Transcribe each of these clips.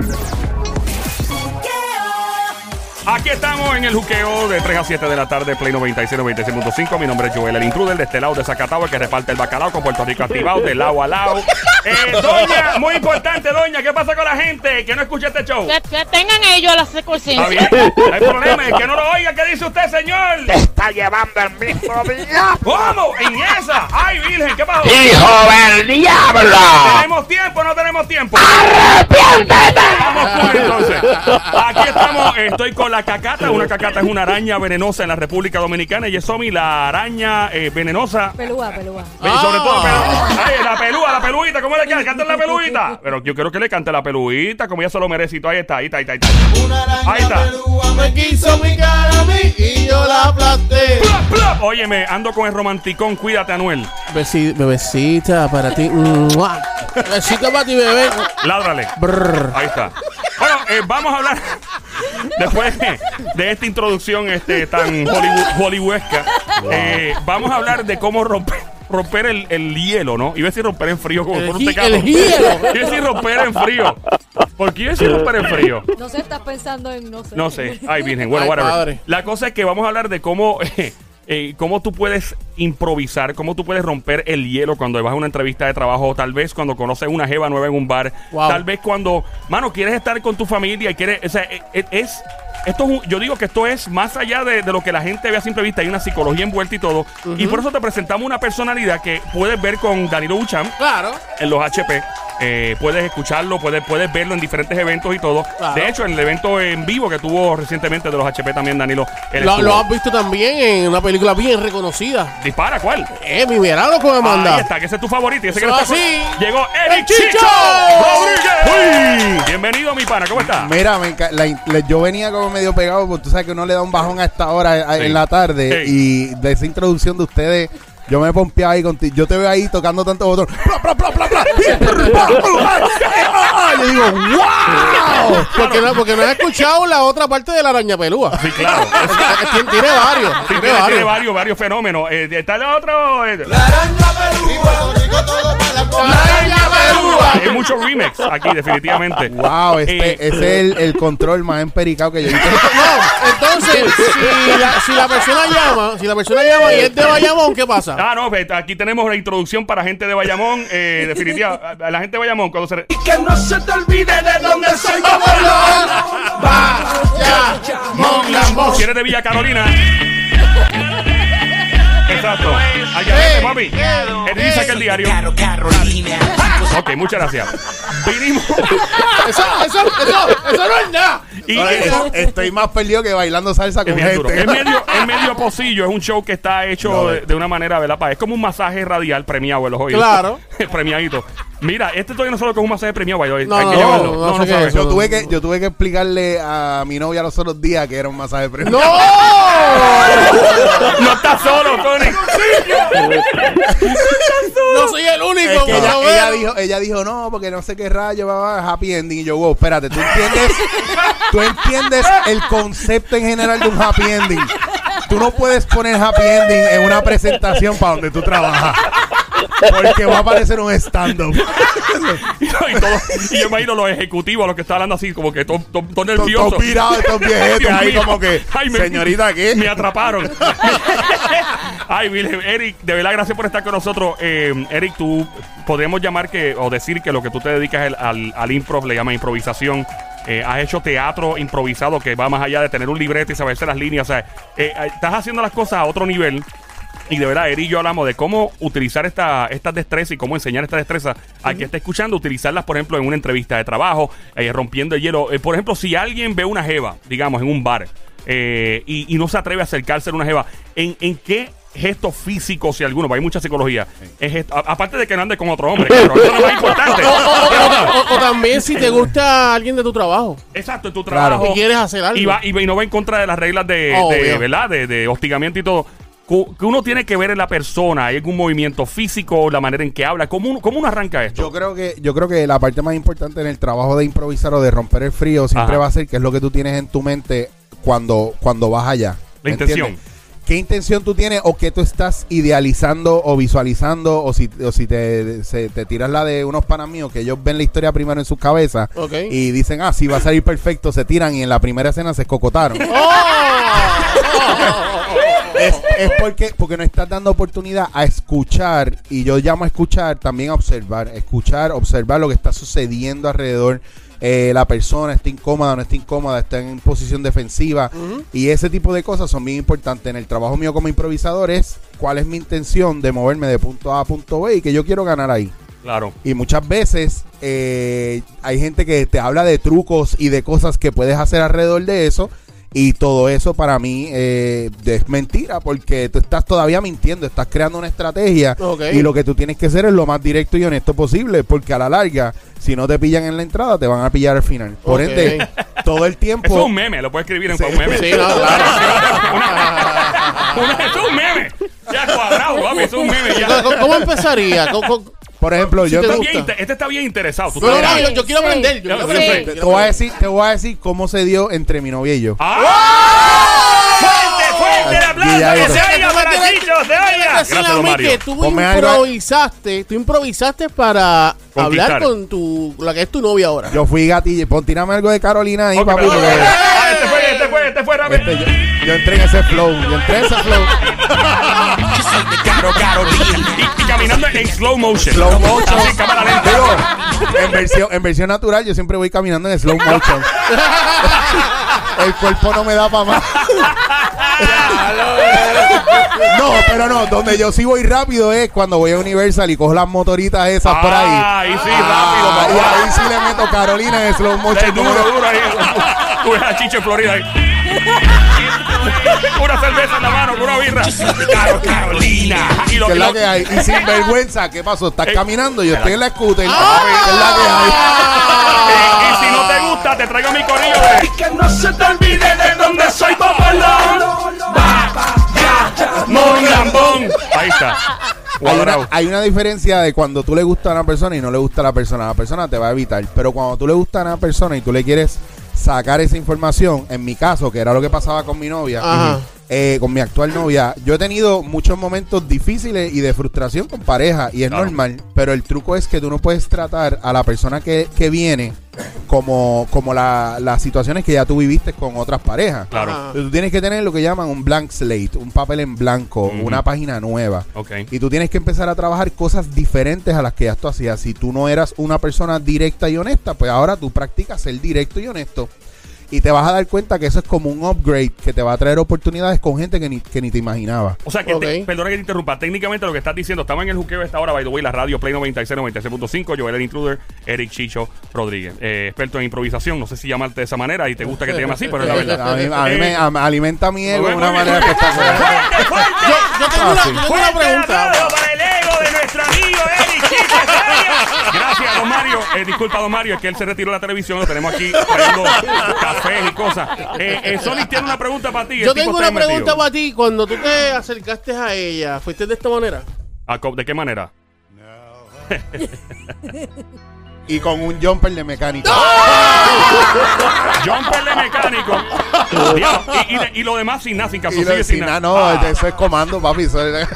Thank you. Aquí estamos en el juqueo de 3 a 7 de la tarde, Play 96, 96.5. Mi nombre es Joel, el intruder de este lado de Zacatau, el que reparte el bacalao con Puerto Rico activado, de lado a lado. Eh, doña, muy importante, doña, ¿qué pasa con la gente que no escucha este show? Que, que tengan ellos la Está secuencia. bien, no hay problema, es que no lo oiga. ¿Qué dice usted, señor? Te está llevando el mismo día. ¿Cómo? ¿En esa? ¡Ay, virgen! ¿Qué pasó? ¡Hijo del diablo! ¿Tenemos tiempo o no tenemos tiempo? ¡Arrepiéntete! Vamos con entonces. Aquí estamos. Estoy con la cacata. Una cacata es una araña venenosa en la República Dominicana. Y Somi, la araña eh, venenosa. Pelúa, pelúa. Sobre todo, pelúa, peluita, ¿cómo le queda? Canta la peluita. Pero yo quiero que le cante la peluita, como ella se lo todo. Ahí está, ahí está, ahí está. Ahí está. Una araña Ahí está. pelúa me quiso mi cara a mí y yo la aplasté. Óyeme, ando con el romanticón. Cuídate, Anuel. Besi- bebecita para ti. ¡Mua! Besito para ti, bebé. Ládrale. Brr. Ahí está. Bueno, eh, vamos a hablar después de, de esta introducción este, tan Hollywood, hollywoodesca. eh, vamos a hablar de cómo romper, romper el, el hielo, ¿no? Iba a decir romper en frío como El por un tecato. el hielo. Iba a decir romper en frío. ¿Por qué iba a decir romper en frío? No sé, estás pensando en no sé. No sé. Ay, virgen. Bueno, Ay, whatever. padre. La cosa es que vamos a hablar de cómo, eh, eh, cómo tú puedes improvisar, cómo tú puedes romper el hielo cuando vas a una entrevista de trabajo, tal vez cuando conoces una jeva nueva en un bar, Wow. tal vez cuando, mano, quieres estar con tu familia y quieres, o sea, eh, eh, es... Esto es un- yo digo que esto es más allá de, de lo que la gente ve a simple vista, hay una psicología envuelta y todo. Y por eso te presentamos una personalidad que puedes ver con Danilo Buchan Claro. en los HP. Eh, puedes escucharlo, puedes, puedes verlo en diferentes eventos y todo. Claro. De hecho, en el evento en vivo que tuvo recientemente de los HP también, Danilo. Lo, lo has visto también en una película bien reconocida. Dispara, ¿cuál? Eh, mi verano que me manda. Ahí está, que ese es tu favorito. y ese que está- así. Llegó Eric ¡El Chicho! Chicho Rodríguez. Bienvenido, mi pana. ¿Cómo está? Mira, me la in- le- yo venía como medio pegado, porque tú sabes que uno le da un bajón a esta hora a- Sí. en la tarde. Sí. Y de esa introducción de ustedes, yo me pompeaba ahí contigo. Yo te veo ahí tocando tantos botones. Bla, bla, bla, bla, bla. Yo digo, ¡wow! Porque no, porque no has escuchado la otra parte de la araña pelúa. Sí, claro. tiene, tiene varios. Sí, tiene varios. varios, fenómenos. Eh, está el otro. eh, La araña pelúa. Hay muchos remix aquí, definitivamente. ¡Wow! Eh, Este, ese es el, el control más empericado que yo he visto. No, entonces, si la, si la persona llama, si la persona llama y es de Bayamón, ¿qué pasa? Ah, no, pues, aquí tenemos la introducción para gente de Bayamón. Eh, definitiva, a- la gente de Bayamón, cuando se. Que no se te olvide de dónde soy Bayamón, Lambón. Si eres de Villa Carolina. Exacto. Allá vete, papi. Él dice que el diario. Ok, muchas gracias. Vinimos. Eso, eso, eso, eso no es nada. Y Ahora, eso es- estoy más perdido que bailando salsa es con bien duro. gente. Es medio, es medio pocillo, es un show que está hecho No, de, eh. de una manera, ¿verdad? pa? Es como un masaje radial premiado en los oídos. Claro. Premiadito. Mira, este todavía no sabe lo que es un masaje premiado. No, Hay que no, llevarlo. no sé qué sabe. es Yo eso. tuve, que, yo tuve que explicarle a mi novia los otros días que era un masaje premio. ¡No! No estás solo, Tony. No soy el único. Es que ella dijo, ella dijo, no, porque no sé qué rayo va a happy ending. Y yo, wow, espérate, ¿tú entiendes, tú entiendes el concepto en general de un happy ending. Tú no puedes poner happy ending en una presentación para donde tú trabajas. Porque va a aparecer un stand-up. y, todo- y yo imagino los ejecutivos, los que están hablando así, como que todos todo, todo nerviosos. Todos pirados, estos viejetes Dios ahí mío. como que, Ay, me- señorita, ¿qué? Me atraparon. Ay, Eric, de verdad, gracias por estar con nosotros. Eh, Eric, tú podríamos llamar que, o decir que lo que tú te dedicas al, al, al improv, le llaman improvisación. Eh, has hecho teatro improvisado que va más allá de tener un libreto y saberse las líneas. O sea, eh, eh, estás haciendo las cosas a otro nivel. Y de verdad, Eric y yo hablamos de cómo utilizar esta, estas destrezas y cómo enseñar esta destreza al que está escuchando, utilizarlas, por ejemplo, en una entrevista de trabajo, eh, rompiendo el hielo. Eh, por ejemplo, si alguien ve una jeva, digamos, en un bar, eh, y, y no se atreve a acercarse a una jeva, ¿en, en qué gesto físico, si alguno, hay mucha psicología, es gesto- a- aparte de que no ande con otro hombre, claro, eso es lo más importante. O, o- o también si te gusta alguien de tu trabajo Exacto, en tu Claro. trabajo. y quieres hacer algo. y, va, y, no va en contra de las reglas de, de, ¿verdad? De, de hostigamiento y todo. Que uno tiene que ver en la persona, hay algún movimiento físico, la manera en que habla, ¿cómo uno, cómo uno arranca esto? Yo creo que yo creo que la parte más importante en el trabajo de improvisar o de romper el frío siempre Ajá. va a ser que es lo que tú tienes en tu mente cuando cuando vas allá. La ¿me intención. entiendes? ¿Qué intención tú tienes o qué tú estás idealizando o visualizando? O si, o si te, se- te tiras la de unos panas míos que ellos ven la historia primero en sus cabezas y dicen, ah, sí, va a salir perfecto, se tiran y en la primera escena se escocotaron. es, es porque, porque no estás dando oportunidad a escuchar, y yo llamo a escuchar también a observar, escuchar, observar lo que está sucediendo alrededor. Eh, la persona está incómoda, no está incómoda, está en posición defensiva. Y ese tipo de cosas son bien importantes. En el trabajo mío como improvisador es cuál es mi intención de moverme de punto A a punto B y que yo quiero ganar ahí. Claro. Y muchas veces eh, hay gente que te habla de trucos y de cosas que puedes hacer alrededor de eso. Y todo eso para mí eh, es mentira porque tú estás todavía mintiendo, estás creando una estrategia y lo que tú tienes que hacer es lo más directo y honesto posible porque a la larga, si no te pillan en la entrada, te van a pillar al final. Por ende, todo el tiempo... Eso es un meme, lo puedes escribir en Sí. un meme. Sí, no, claro. Una- es un meme. Ya cuadrado, papi, es un meme. Ya. ¿Cómo, cómo empezaría? ¿Cómo- cómo- Por ejemplo, Si yo te te, Está gusta. bien inte- este está bien interesado. Tú No, no, te no, dirás. yo, yo quiero Sí. aprender. Yo quiero Sí. aprender. te- te voy a decir, te voy a decir cómo se dio entre mi novia y yo. ¡Ah! ¡Fuerte, fuerte el aplauso! ¡Que se oiga para Chicho, se oiga! Gracias, don Mario. que tú improvisaste, tú improvisaste para hablar con tu, la que es tu novia ahora. Yo fui gatilla. Pon, tírame algo de Carolina ahí, papi. Pero- porque- Este fue, fue, fue rápido. Este, yo, yo entré en ese flow, yo entré en ese flow. Caro, caro, y, y caminando en slow motion. Slow motion. Así, cámara lenta. Digo, en versión, en versión natural, yo siempre voy caminando en slow motion. El cuerpo no me da para más. No, pero no, donde yo sí voy rápido es cuando voy a Universal y cojo las motoritas esas por ahí. Ah, ahí sí, Ah, rápido, y ahí sí le meto Carolina en slow motion. duro, duro ahí. Tú ves a Chicho en Florida ahí. Una cerveza en la mano, con una birra. Caro, Carolina. Y lo, y es la que hay. Y sin vergüenza, ¿qué pasó? Estás Eh, caminando, yo estoy en la scooter. Ah. ¿Qué es la que hay? y, y si no te gusta, te traigo mi corillo de. Y que no se te olvide de dónde soy popolón. Mon Lambón. Ahí está. Hay una, hay una diferencia de cuando tú le gusta a una persona y no le gusta a la persona. La persona te va a evitar. Pero cuando tú le gusta a una persona y tú le quieres sacar esa información, en mi caso, que era lo que pasaba con mi novia. Eh, con mi actual novia, yo he tenido muchos momentos difíciles y de frustración con pareja y es Claro. normal. Pero el truco es que tú no puedes tratar a la persona que, que viene como, como la- las situaciones que ya tú viviste con otras parejas. Claro. Ajá. Tú tienes que tener lo que llaman un blank slate, un papel en blanco, una página nueva. Ok. Y tú tienes que empezar a trabajar cosas diferentes a las que ya tú hacías. Si tú no eras una persona directa y honesta, pues ahora tú practicas ser directo y honesto. Y te vas a dar cuenta que eso es como un upgrade que te va a traer oportunidades con gente que ni, que ni te imaginaba. O sea que, Ok. te- perdona que te interrumpa. Técnicamente lo que estás diciendo, estamos en el juqueo esta hora, by the way, la radio Play 96, 96.5, Joel el Intruder, Eric Chicho Rodríguez, eh, experto en improvisación. No sé si llamarte de esa manera y te gusta que te llame así, pero es la verdad. A mí, a mí me Eh, a- alimenta mi ego de una bien, manera espectacular. ¡Fuerte, fuerte! Yo, yo tengo, una, Fácil. yo tengo una ¡Fuerte el pregunta. para el ego de nuestro amigo Eric Chicho Rodríguez! Gracias, don Mario. Eh, disculpa, don Mario, es que él se retiró de la televisión. Lo tenemos aquí trayendo cafés y cosas. Eh, eh, Sonic tiene una pregunta para ti. Yo tengo una pregunta metido. para ti. Cuando tú te acercaste a ella, ¿fuiste de esta manera? Ah, ¿De qué manera? Y con un jumper de mecánico. Jumper de mecánico. Diablo, y, y de- y lo demás sin nada, sin caso. Y lo- sigue sin nada, no, Ah, eso es comando, papi. eso es-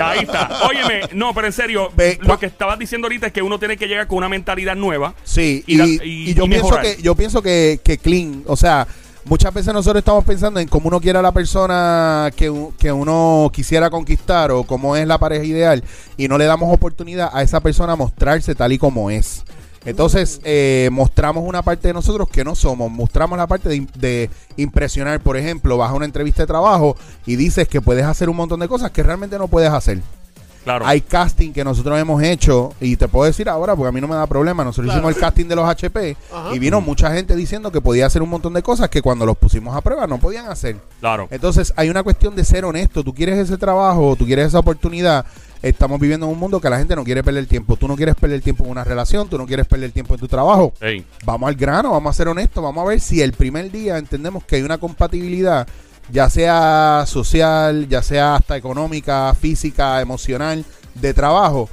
ahí está. Óyeme, no, pero en serio, Ve, lo cua- que estabas diciendo ahorita es que uno tiene que llegar con una mentalidad nueva. Sí, Y yo, pienso mejorar. que, yo pienso que, que clean, o sea, muchas veces nosotros estamos pensando en cómo uno quiere a la persona que, que uno quisiera conquistar o cómo es la pareja ideal y no le damos oportunidad a esa persona a mostrarse tal y como es. Entonces, eh, mostramos una parte de nosotros que no somos, mostramos la parte de, de impresionar. Por ejemplo, vas a una entrevista de trabajo y dices que puedes hacer un montón de cosas que realmente no puedes hacer. Claro. Hay casting que nosotros hemos hecho y te puedo decir ahora porque a mí no me da problema. Nosotros Claro. hicimos el casting de los HP Ajá. y vino mucha gente diciendo que podía hacer un montón de cosas que cuando los pusimos a prueba no podían hacer. Claro. Entonces hay una cuestión de ser honesto. Tú quieres ese trabajo, tú quieres esa oportunidad. Estamos viviendo en un mundo que la gente no quiere perder tiempo. Tú no quieres perder tiempo en una relación, tú no quieres perder tiempo en tu trabajo. Vamos al grano, vamos a ser honestos, vamos a ver si el primer día entendemos que hay una compatibilidad, ya sea social, ya sea hasta económica, física, emocional, de trabajo.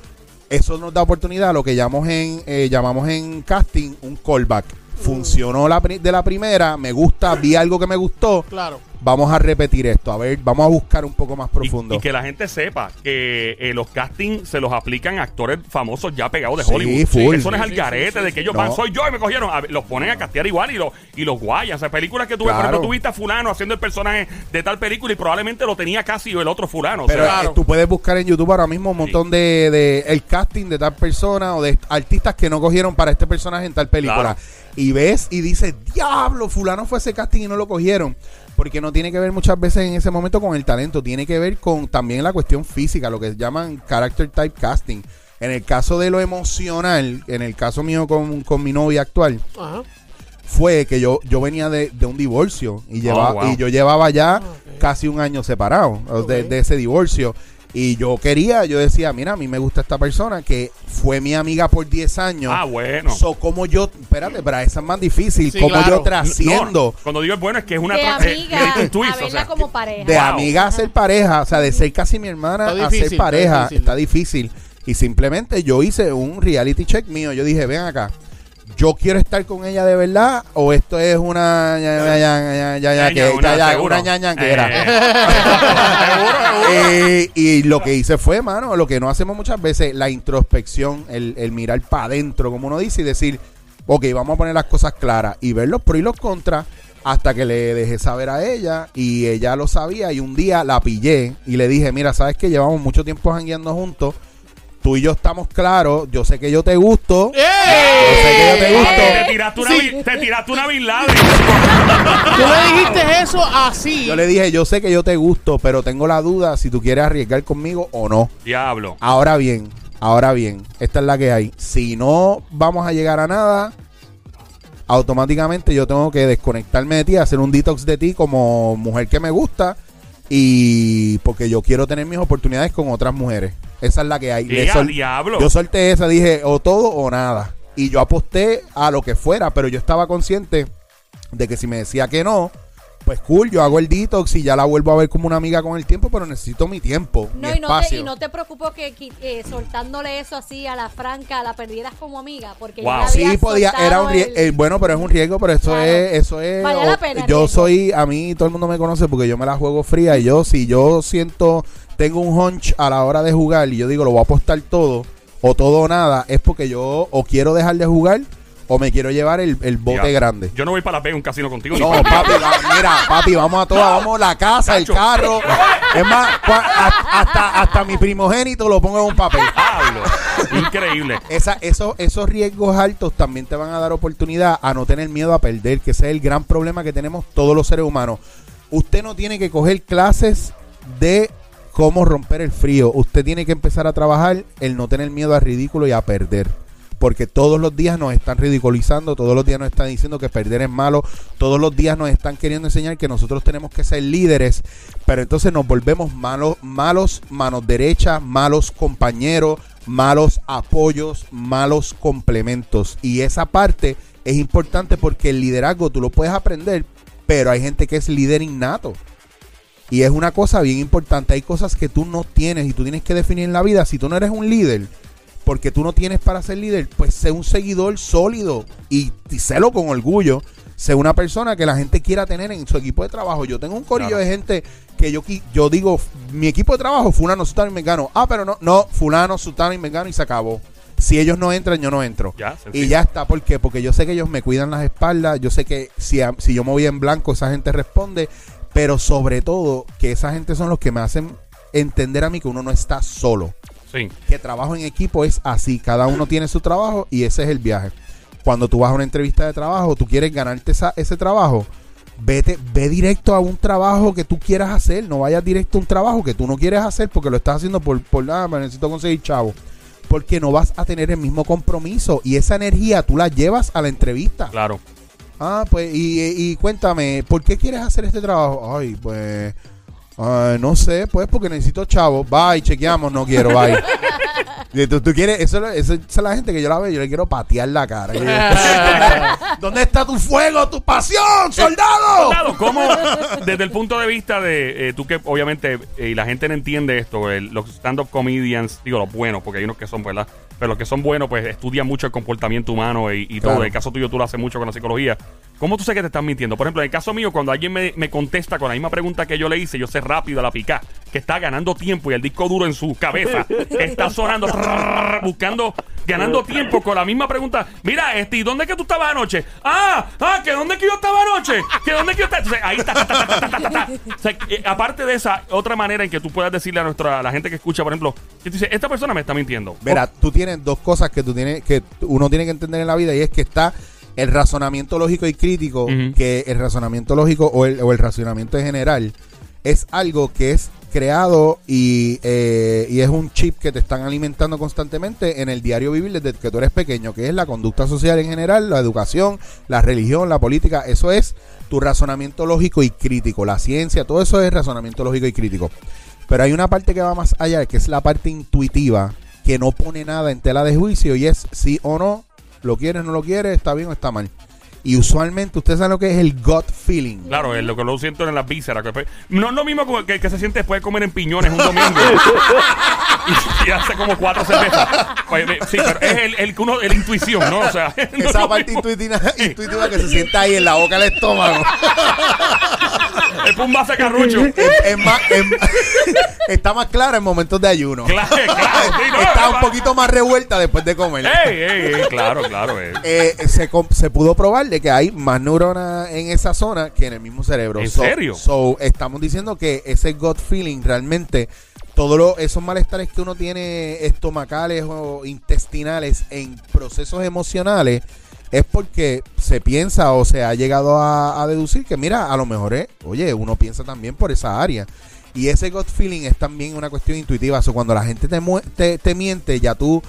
Eso nos da oportunidad a lo que llamamos en, eh, llamamos en casting un callback. Funcionó la de la primera, me gusta, vi algo que me gustó, Claro. Vamos a repetir esto, a ver, vamos a buscar un poco más profundo. Y, que la gente sepa que eh, los castings se los aplican a actores famosos ya pegados de Sí, Hollywood. full. Eso no es Sí, al sí, garete sí, de que sí. ellos No. van, soy yo y me cogieron. A los ponen a castear igual y, los y los guayan. O sea, películas que tú ves, por Claro. ejemplo, tú viste a fulano haciendo el personaje de tal película y probablemente lo tenía casi el otro fulano. o Pero sea, eh, tú puedes buscar en YouTube ahora mismo un montón de, de el casting de tal persona o de artistas que no cogieron para este personaje en tal película. Claro. Y ves y dices, diablo, fulano fue ese casting y no lo cogieron. Porque no tiene que ver muchas veces en ese momento con el talento, tiene que ver con también la cuestión física, lo que llaman character type casting. En el caso de lo emocional, en el caso mío con, con mi novia actual, Ajá. fue que yo, yo venía de, de un divorcio y, lleva- Oh, wow. y yo llevaba ya ok. casi un año separado de, de ese divorcio. Y yo quería, yo decía, mira, a mí me gusta esta persona que fue mi amiga por 10 años. ah, bueno. So, como yo, espérate, pero esa es más difícil, Sí, como claro. yo trasciendo No, cuando digo es bueno es que es una de eh, amiga es un twist, a o verla sea, como pareja. de Wow. amiga a ser pareja, o sea, de ser casi mi hermana Está a difícil, ser está pareja, difícil. está difícil. Y simplemente yo hice un reality check mío. Yo dije, ven acá, yo quiero estar con ella de verdad o esto es una ya, ya, ya, ya, ya, ya, que- Ñaña, ya, ya, seguro. una ñaña que era. seguro, seguro. Eh, y lo que hice fue, mano, lo que no hacemos muchas veces, la introspección, el, el mirar para adentro, como uno dice, y decir, ok, vamos a poner las cosas claras y ver los pros y los contras hasta que le dejé saber a ella y ella lo sabía y un día la pillé y le dije, mira, sabes que llevamos mucho tiempo jangueando juntos, tú y yo estamos claros, yo sé que yo te gusto, ¡Eh! yo sé que yo te gusto. Te tiraste una, Sí. Te tiraste una Bin Laden. Tú le dijiste eso así. Yo le dije, yo sé que yo te gusto, pero tengo la duda si tú quieres arriesgar conmigo o no. Diablo. Ahora bien, ahora bien, esta es la que hay. Si no vamos a llegar a nada, automáticamente yo tengo que desconectarme de ti, hacer un detox de ti como mujer que me gusta y porque yo quiero tener mis oportunidades con otras mujeres. Esa es la que hay. Le ¡Qué a sol- diablo! yo solté esa, dije o todo o nada. Y yo aposté a lo que fuera, pero yo estaba consciente de que si me decía que no, pues cool, yo hago el detox y ya la vuelvo a ver como una amiga con el tiempo, pero necesito mi tiempo, No, mi y no, te, y no te preocupes que eh, soltándole eso así a la franca, la perdieras como amiga, porque Wow. ya Sí, podía, era un riesgo, el- bueno, pero es un riesgo, pero eso Claro. es, eso es, Vale o- la pena yo riesgo. soy, a mí todo el mundo me conoce porque yo me la juego fría y yo, si yo siento, tengo un hunch a la hora de jugar y yo digo, lo voy a apostar todo, o todo o nada, es porque yo o quiero dejar de jugar o me quiero llevar el, el bote grande. Yo no voy para la Vegas un casino contigo. No, papi, va- mira, papi, vamos a todas, vamos a la casa, el carro. Es más, cua- a- hasta, hasta mi primogénito lo pongo en un papel. Diablo. Increíble. Esa, esos, esos riesgos altos también te van a dar oportunidad a no tener miedo a perder, que ese es el gran problema que tenemos todos los seres humanos. Usted no tiene que coger clases de cómo romper el frío. Usted tiene que empezar a trabajar el no tener miedo al ridículo y a perder. Porque todos los días nos están ridiculizando, todos los días nos están diciendo que perder es malo, todos los días nos están queriendo enseñar que nosotros tenemos que ser líderes, pero entonces nos volvemos malos, malos manos derechas, malos compañeros, malos apoyos, malos complementos. Y esa parte es importante porque el liderazgo tú lo puedes aprender, pero hay gente que es líder innato. Y es una cosa bien importante. Hay cosas que tú no tienes y tú tienes que definir en la vida. Si tú no eres un líder, porque tú no tienes para ser líder, pues sé un seguidor sólido y, y sélo con orgullo. Sé una persona que la gente quiera tener en su equipo de trabajo. Yo tengo un corillo Claro. de gente que yo, yo digo, mi equipo de trabajo, fulano, sutano y mengano. Ah, pero no, no, fulano, sutano y mengano y se acabó. Si ellos no entran, yo no entro. Ya, y ya está, ¿por qué? Porque yo sé que ellos me cuidan las espaldas, yo sé que si, a- si yo me voy en blanco, esa gente responde, pero sobre todo que esa gente son los que me hacen entender a mí que uno no está solo Sí. que trabajo en equipo es así. Cada uno tiene su trabajo y ese es el viaje. Cuando tú vas a una entrevista de trabajo, tú quieres ganarte esa- ese trabajo, vete, ve directo a un trabajo que tú quieras hacer. No vayas directo a un trabajo que tú no quieres hacer porque lo estás haciendo por, por nada, me necesito conseguir chavo. Porque no vas a tener el mismo compromiso y esa energía tú la llevas a la entrevista. Claro. Ah, pues, y, y cuéntame, ¿por qué quieres hacer este trabajo? Ay, pues, ay, no sé, pues porque necesito chavo. Bye, chequeamos, no quiero, bye. Tú, tú quieres, eso, eso- esa es la gente que yo la veo, yo le quiero patear la cara. Yo ¿Dónde está tu fuego, tu pasión, soldado? Claro, ¿cómo, desde el punto de vista de eh, tú que obviamente, eh, y la gente no entiende esto, los stand-up comedians, digo los buenos, porque hay unos que son, ¿verdad? Pero los que son buenos, pues estudian mucho el comportamiento humano y, y todo. En el caso tuyo, tú lo haces mucho con la psicología. ¿Cómo tú sabes que te están mintiendo? Por ejemplo, en el caso mío, cuando alguien me, me contesta con la misma pregunta que yo le hice, yo sé rápido a la pica que está ganando tiempo y el disco duro en su cabeza está sonando, buscando, ganando tiempo con la misma pregunta. Mira, este, ¿y dónde es que tú estabas anoche? Ah, ah, que dónde es que yo estaba anoche, que dónde es que yo estaba. Entonces, ahí está, ta, ta, ta, ta, ta, ta, ta. O sea, eh, aparte de esa, otra manera en que tú puedas decirle a nuestra, a la gente que escucha, por ejemplo, que tú dices, esta persona me está mintiendo. Verá, tú tienes dos cosas que tú tienes que uno tiene que entender en la vida y es que está el razonamiento lógico y crítico, que el razonamiento lógico o el, o el razonamiento en general es algo que es creado y, eh, y es un chip que te están alimentando constantemente en el diario vivir desde que tú eres pequeño, que es la conducta social en general, la educación, la religión, la política, eso es tu razonamiento lógico y crítico, la ciencia, todo eso es razonamiento lógico y crítico. Pero hay una parte que va más allá, que es la parte intuitiva, que no pone nada en tela de juicio y es sí o no, lo quieres, no lo quieres, está bien o está mal. Y usualmente usted sabe lo que es el gut feeling. Claro, es lo que lo siento en las vísceras. que fue- no es lo mismo como que, que se siente después de comer en piñones un domingo. y, y hace como cuatro cervezas. Pues, sí, pero es el, el, que uno, el intuición, ¿no? O sea, no es Esa lo parte mismo. intuitiva, intuitiva que se sienta ahí en la boca del estómago. Es un vaso de carrucho. es, es más, es- está más clara en momentos de ayuno. Claro, claro. sí, no, está un poquito más revuelta después de comer. Ey, ey, ey, claro, claro. eh. Eh, se, com- se pudo probar de que hay más neuronas en esa zona que en el mismo cerebro. ¿En So- serio? So, estamos diciendo que ese gut feeling realmente, todos esos malestares que uno tiene estomacales o intestinales en procesos emocionales, es porque se piensa o se ha llegado a, a deducir que, mira, a lo mejor es, oye, uno piensa también por esa área. Y ese gut feeling es también una cuestión intuitiva. So, cuando la gente te, te, te miente, ya tú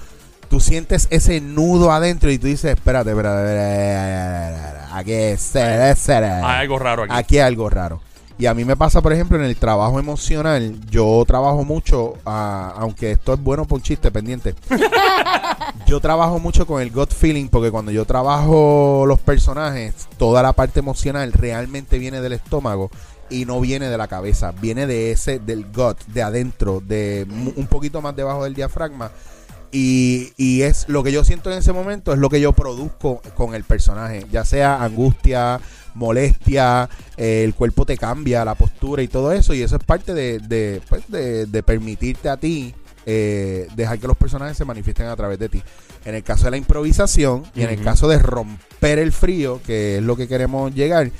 tú sientes ese nudo adentro y tú dices, espérate, espérate, espérate, aquí, es- es- Hay algo raro aquí. aquí hay algo raro. Y a mí me pasa, por ejemplo, en el trabajo emocional, yo trabajo mucho, ah, aunque esto es bueno por chiste pendiente, yo trabajo mucho con el gut feeling porque cuando yo trabajo los personajes, toda la parte emocional realmente viene del estómago y no viene de la cabeza, viene de ese, del gut, de adentro, de un poquito más debajo del diafragma. Y, y es lo que yo siento en ese momento, es lo que yo produzco con el personaje, ya sea angustia, molestia, eh, el cuerpo te cambia, la postura y todo eso, y eso es parte de, de, pues, de, de permitirte a ti eh, dejar que los personajes se manifiesten a través de ti. En el caso de la improvisación y en el caso de romper el frío, que es lo que queremos llegar,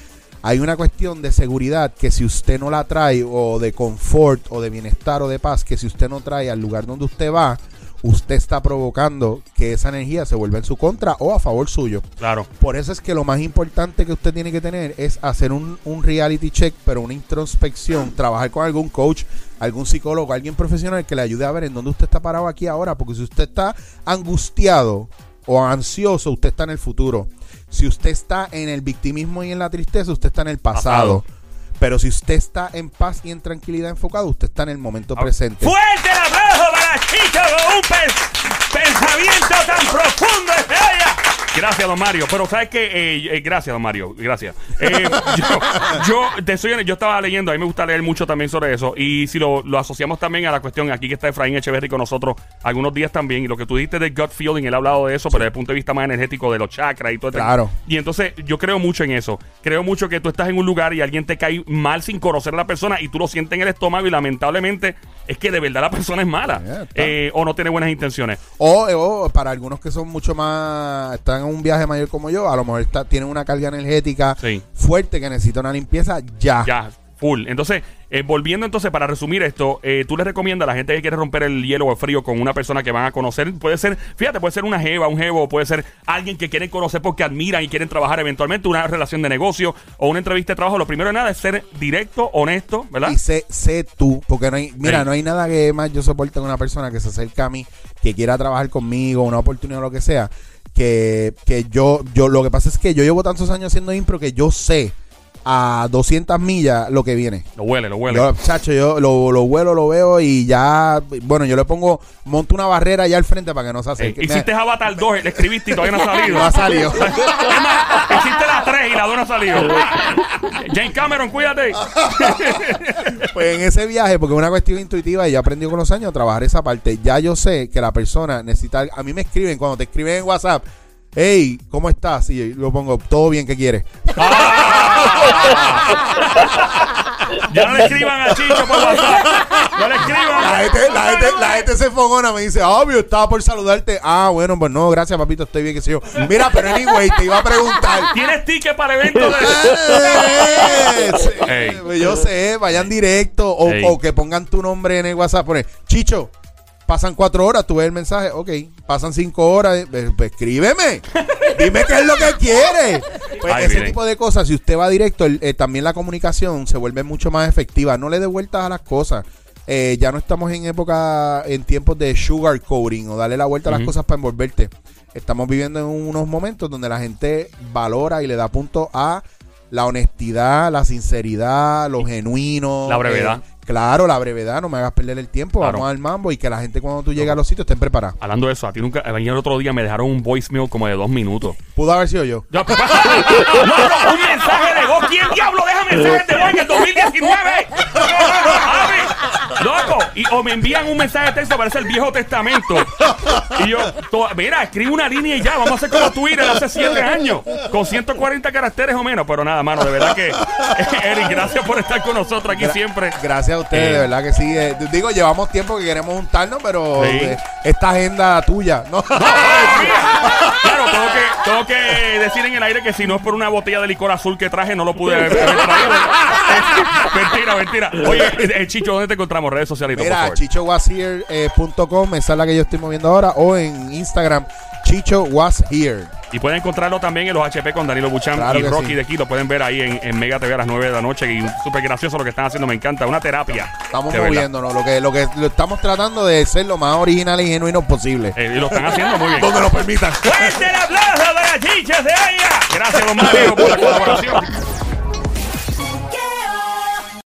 hay una cuestión de seguridad que si usted no la trae, o de confort, o de bienestar, o de paz, que si usted no trae al lugar donde usted va, usted está provocando que esa energía se vuelva en su contra o a favor suyo. Claro. Por eso es que lo más importante que usted tiene que tener es hacer un, un reality check, pero una introspección, trabajar con algún coach, algún psicólogo, alguien profesional que le ayude a ver en dónde usted está parado aquí ahora, porque si usted está angustiado o ansioso, usted está en el futuro. Si usted está en el victimismo y en la tristeza, usted está en el pasado. Pasado. Pero si usted está en paz y en tranquilidad enfocado, usted está en el momento presente. ¡Fuerte Chicho con un pens- pensamiento tan profundo de ella! Gracias, don Mario. Pero sabes que, gracias, don Mario. Gracias. Eh, yo, yo, te soy yo estaba leyendo, a mí me gusta leer mucho también sobre eso. Y si lo, lo asociamos también a la cuestión, aquí que está Efraín Echeverry con nosotros algunos días también. Y lo que tú dijiste de gut feeling, él ha hablado de eso, pero desde el punto de vista más energético de los chakras y todo. este- Claro. Y entonces yo creo mucho en eso. Creo mucho que tú estás en un lugar y alguien te cae mal sin conocer a la persona y tú lo sientes en el estómago y lamentablemente es que de verdad la persona es mala está. eh, o no tiene buenas intenciones. O, o para algunos que son mucho más, están en un viaje mayor como yo, a lo mejor está, tienen una carga energética Sí. fuerte que necesita una limpieza ya. Ya, full. Entonces, eh, volviendo entonces para resumir esto, eh, tú le recomiendas a la gente que quiere romper el hielo o el frío con una persona que van a conocer, puede ser, fíjate, puede ser una jeva, un jevo, puede ser alguien que quieren conocer porque admiran y quieren trabajar eventualmente, una relación de negocio o una entrevista de trabajo. Lo primero de nada es ser directo, honesto, ¿verdad? Y sé, sé tú, porque no hay, mira, Sí. no hay nada que más yo soporte con una persona que se acerca a mí, que quiera trabajar conmigo, una oportunidad o lo que sea, que, que yo, yo, lo que pasa es que yo llevo tantos años haciendo impro que yo sé a 200 millas lo que viene. Lo huele, lo huele. Yo, chacho, yo lo, lo vuelo, lo veo y ya, bueno, yo le pongo, monto una barrera allá al frente para que no se acerque. hiciste Avatar 2, le escribiste y todavía no ha salido. No ha salido. Hiciste la 3 y la 2 no ha salido. James Cameron, cuídate. Pues en ese viaje, porque es una cuestión intuitiva y ya aprendí con los años a trabajar esa parte, ya yo sé que la persona necesita. A mí me escriben, cuando te escriben en WhatsApp, hey, ¿cómo estás? Y yo pongo, todo bien, ¿qué quieres? Ya no le escriban a Chicho por WhatsApp. No le La escriban. gente, la, gente, la gente se fogona, me dice, obvio, estaba por saludarte. Ah, bueno, pues no, gracias, papito, estoy bien, que sé yo. Mira, pero anyway, te iba a preguntar. ¿Tienes ticket para el evento de.? Ey. Yo sé, vayan directo o, Ey. o que pongan tu nombre en el WhatsApp. Pone, Chicho, pasan cuatro horas, tú ves el mensaje, ok, pasan cinco horas, eh, pues, pues, escríbeme, dime qué es lo que quieres. Pues Ay, ese miren. tipo de cosas, si usted va directo, el- eh, también la comunicación se vuelve mucho más efectiva. No le dé vueltas a las cosas. Eh, ya no estamos en época, en tiempos de sugar coating o darle la vuelta a las cosas para envolverte. Estamos viviendo en unos momentos donde la gente valora y le da punto a la honestidad, la sinceridad, lo genuino. La brevedad. eh, claro, la brevedad, no me hagas perder el tiempo, Claro. vamos al mambo y que la gente cuando tú llegas a los sitios estén preparados. Hablando de eso, a ti nunca. El otro día me dejaron un voicemail como de dos minutos. Pudo haber sido yo. Yo- no, no, un mensaje de voz. ¿Quién diablo deja mensajes de voz en el 2019? Loco, y, o me envían un mensaje de texto, parece el Viejo Testamento. Y yo, to- mira, escribe una línea y ya, vamos a hacer como Twitter hace siete años, con 140 caracteres o menos. Pero nada, mano, de verdad que, Eric, gracias por estar con nosotros aquí siempre. Gracias a ustedes, Eh. de verdad que sí. Eh, digo, llevamos tiempo que queremos juntarnos, pero Sí. eh, esta agenda tuya, ¿no? Claro, tengo que, tengo que decir en el aire que si no es por una botella de licor azul que traje, no lo pude haber haber traído. mentira, mentira. Oye, eh, Chicho, ¿dónde te encontramos? Redes sociales, Mira, chichowashere.com, esa es la que yo estoy moviendo ahora, o en Instagram, Chicho Was Here. Y pueden encontrarlo también en los HP con Danilo Buchan Claro y Rocky sí. de aquí. Lo pueden ver ahí en, en Mega TV a las 9 de la noche. Y súper gracioso lo que están haciendo, me encanta. Una terapia. Estamos moviéndonos, lo que, lo que lo estamos tratando de ser lo más original y genuino posible. Eh, y lo están haciendo muy bien. Donde lo permitan. ¡Fuerte el aplauso de las chichas de! Gracias, don Mario, por la colaboración.